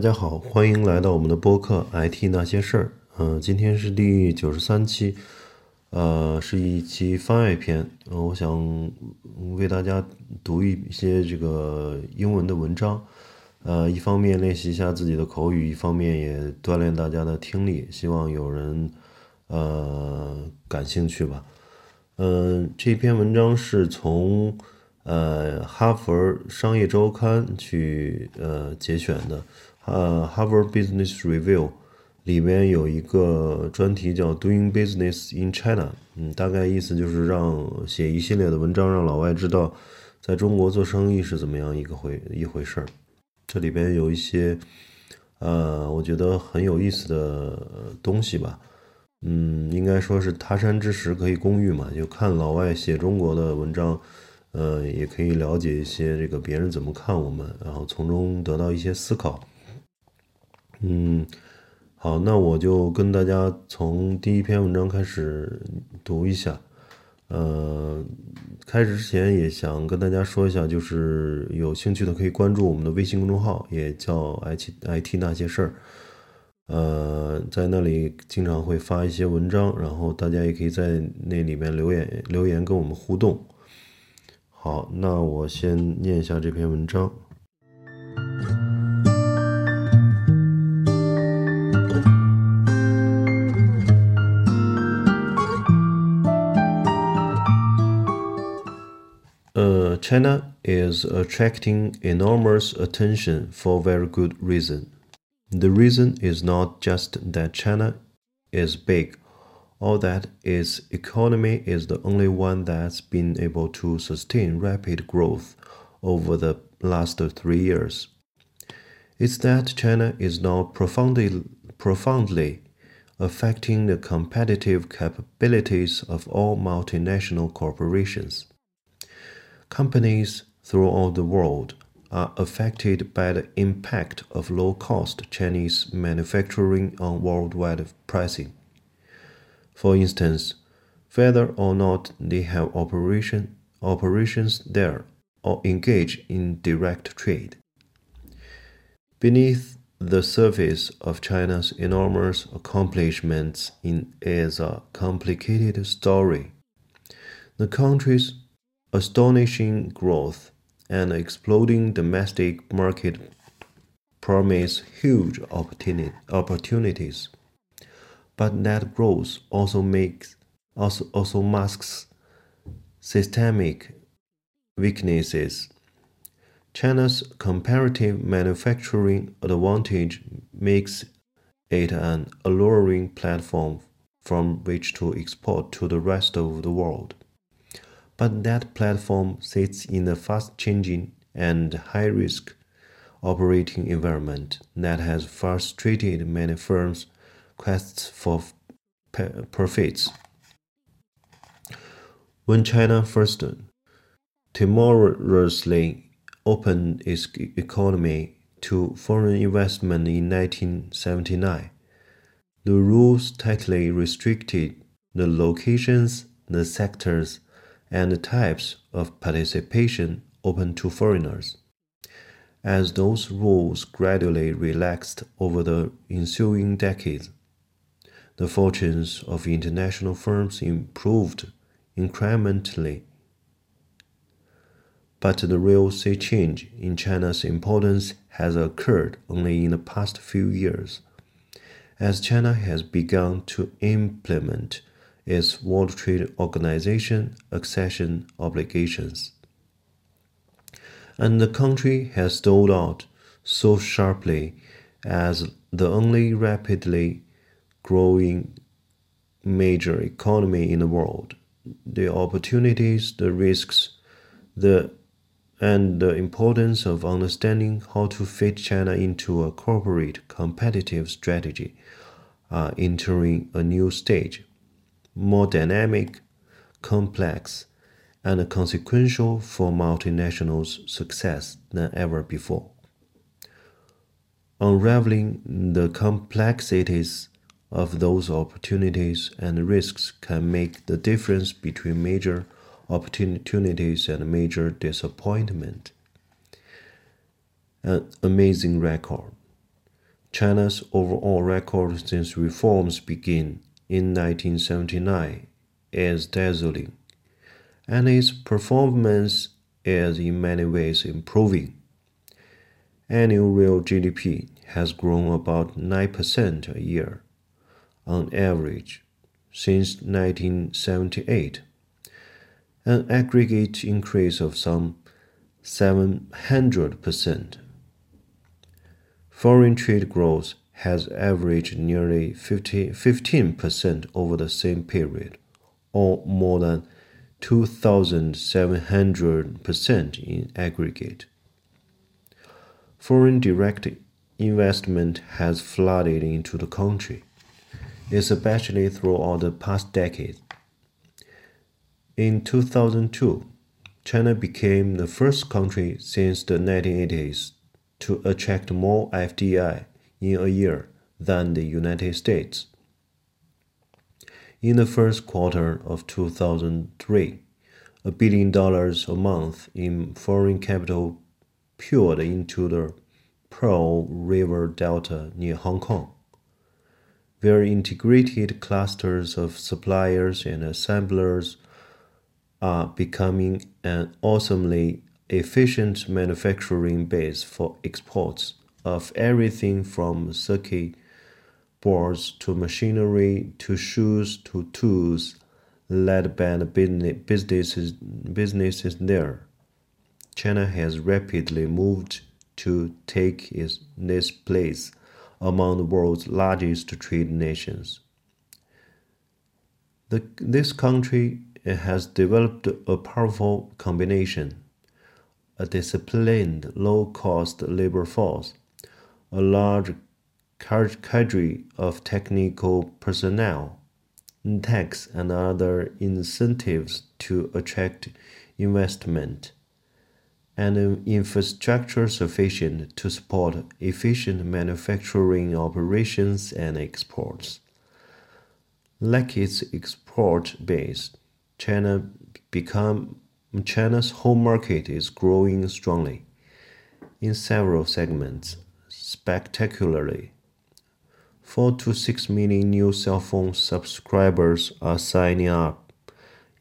大家好，欢迎来到我们的播客《IT 那些事儿》。嗯，今天是第九十三期，呃，是一期番外篇。嗯，我想为大家读一些这个英文的文章，呃，一方面练习一下自己的口语，一方面也锻炼大家的听力。希望有人呃感兴趣吧。嗯，这篇文章是从。呃，哈佛商业周刊去呃节选的，呃，Harvard Business Review 里边有一个专题叫 Doing Business in China，嗯，大概意思就是让写一系列的文章，让老外知道在中国做生意是怎么样一个回一回事儿。这里边有一些呃，我觉得很有意思的东西吧，嗯，应该说是他山之石可以攻玉嘛，就看老外写中国的文章。呃，也可以了解一些这个别人怎么看我们，然后从中得到一些思考。嗯，好，那我就跟大家从第一篇文章开始读一下。呃，开始之前也想跟大家说一下，就是有兴趣的可以关注我们的微信公众号，也叫 IT IT 那些事儿。呃，在那里经常会发一些文章，然后大家也可以在那里面留言留言跟我们互动。好，那我先念一下这篇文章。China is attracting enormous attention for very good reason. The reason is not just that China is big or that its economy is the only one that's been able to sustain rapid growth over the last three years. It's that China is now profoundly, profoundly affecting the competitive capabilities of all multinational corporations. Companies throughout the world are affected by the impact of low cost Chinese manufacturing on worldwide pricing. For instance, whether or not they have operation, operations there or engage in direct trade. Beneath the surface of China's enormous accomplishments in, is a complicated story. The country's astonishing growth and exploding domestic market promise huge opportunities but that growth also makes also also masks systemic weaknesses. China's comparative manufacturing advantage makes it an alluring platform from which to export to the rest of the world. But that platform sits in a fast changing and high risk operating environment that has frustrated many firms quests for profits. When China first timorously opened its economy to foreign investment in 1979, the rules tightly restricted the locations, the sectors, and the types of participation open to foreigners. As those rules gradually relaxed over the ensuing decades, the fortunes of international firms improved incrementally. But the real sea change in China's importance has occurred only in the past few years, as China has begun to implement its World Trade Organization accession obligations. And the country has stalled out so sharply as the only rapidly growing major economy in the world. The opportunities, the risks, the and the importance of understanding how to fit China into a corporate competitive strategy are entering a new stage, more dynamic, complex, and consequential for multinationals' success than ever before. Unraveling the complexities of those opportunities and risks can make the difference between major opportunities and major disappointment. An amazing record. China's overall record since reforms began in 1979 is dazzling, and its performance is in many ways improving. Annual real GDP has grown about 9% a year on average since 1978, an aggregate increase of some 700%. Foreign trade growth has averaged nearly 50, 15% over the same period, or more than 2,700% in aggregate. Foreign direct investment has flooded into the country, especially throughout the past decade. In 2002, China became the first country since the 1980s to attract more FDI in a year than the United States. In the first quarter of 2003, a billion dollars a month in foreign capital poured into the Pearl River Delta near Hong Kong, where integrated clusters of suppliers and assemblers are becoming an awesomely efficient manufacturing base for exports of everything from circuit boards to machinery to shoes to tools led by the businesses, businesses there. China has rapidly moved to take its, this place among the world's largest trade nations. The, this country has developed a powerful combination a disciplined, low cost labor force, a large cadre of technical personnel, tax and other incentives to attract investment and an infrastructure sufficient to support efficient manufacturing operations and exports. Like its export base, China become China's home market is growing strongly in several segments, spectacularly. 4 to 6 million new cell phone subscribers are signing up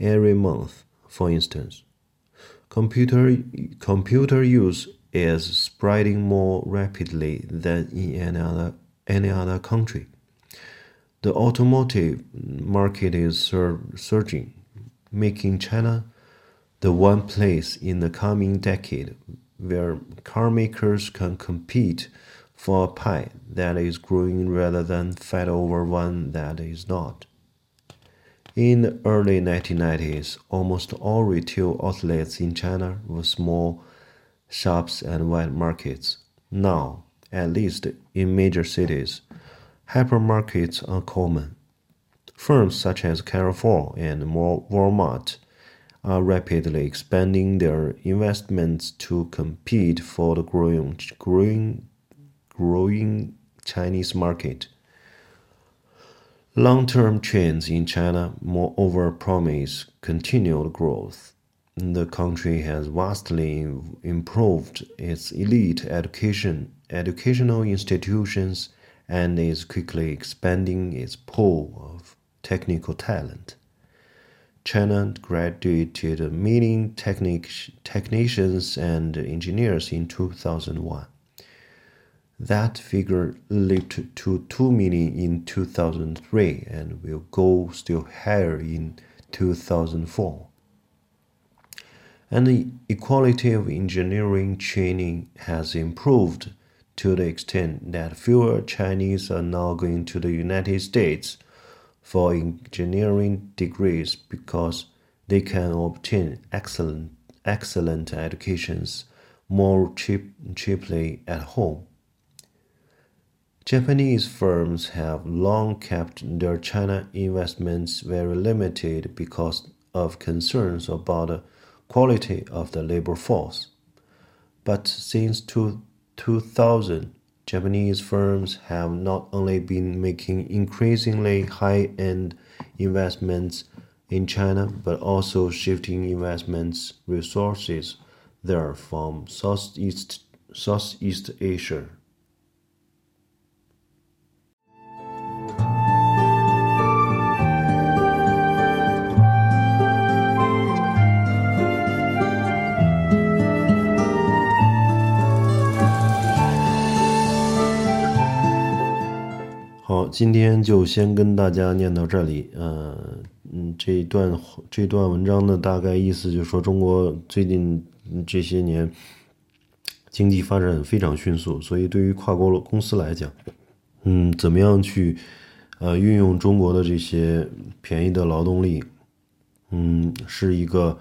every month, for instance. Computer, computer use is spreading more rapidly than in any other, any other country. The automotive market is sur surging, making China the one place in the coming decade where car makers can compete for a pie that is growing rather than fight over one that is not. In the early 1990s, almost all retail outlets in China were small shops and wet markets. Now, at least in major cities, hypermarkets are common. Firms such as Carrefour and Walmart are rapidly expanding their investments to compete for the growing, growing, growing Chinese market. Long-term trends in China moreover promise continued growth. The country has vastly improved its elite education, educational institutions and is quickly expanding its pool of technical talent. China graduated many technic- technicians and engineers in 2001. That figure leaped to 2 million in 2003 and will go still higher in 2004. And the equality of engineering training has improved to the extent that fewer Chinese are now going to the United States for engineering degrees because they can obtain excellent, excellent educations more cheap, cheaply at home. Japanese firms have long kept their China investments very limited because of concerns about the quality of the labor force. But since two, 2000, Japanese firms have not only been making increasingly high end investments in China, but also shifting investments resources there from Southeast, Southeast Asia. 今天就先跟大家念到这里。呃，嗯，这段这段文章呢，大概意思就是说，中国最近这些年经济发展非常迅速，所以对于跨国公司来讲，嗯，怎么样去呃运用中国的这些便宜的劳动力，嗯，是一个。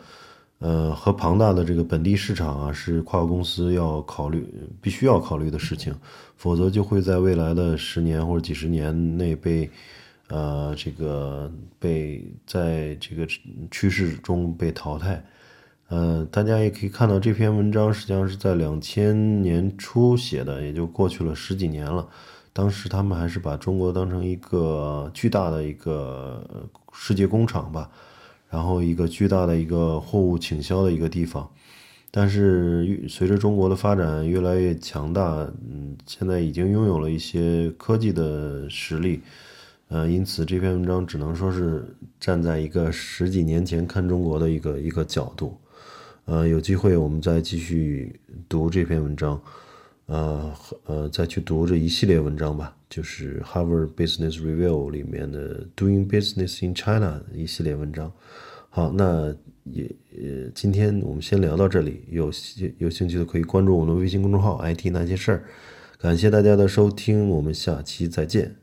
呃，和庞大的这个本地市场啊，是跨国公司要考虑、必须要考虑的事情，否则就会在未来的十年或者几十年内被，呃，这个被在这个趋势中被淘汰。呃，大家也可以看到这篇文章实际上是在两千年初写的，也就过去了十几年了。当时他们还是把中国当成一个巨大的一个世界工厂吧。然后一个巨大的一个货物倾销的一个地方，但是随着中国的发展越来越强大，嗯，现在已经拥有了一些科技的实力，呃，因此这篇文章只能说是站在一个十几年前看中国的一个一个角度，呃，有机会我们再继续读这篇文章，呃呃，再去读这一系列文章吧，就是 Harvard Business Review 里面的 Doing Business in China 一系列文章。好，那也呃，今天我们先聊到这里。有有兴趣的可以关注我们的微信公众号 “IT 那些事儿”。感谢大家的收听，我们下期再见。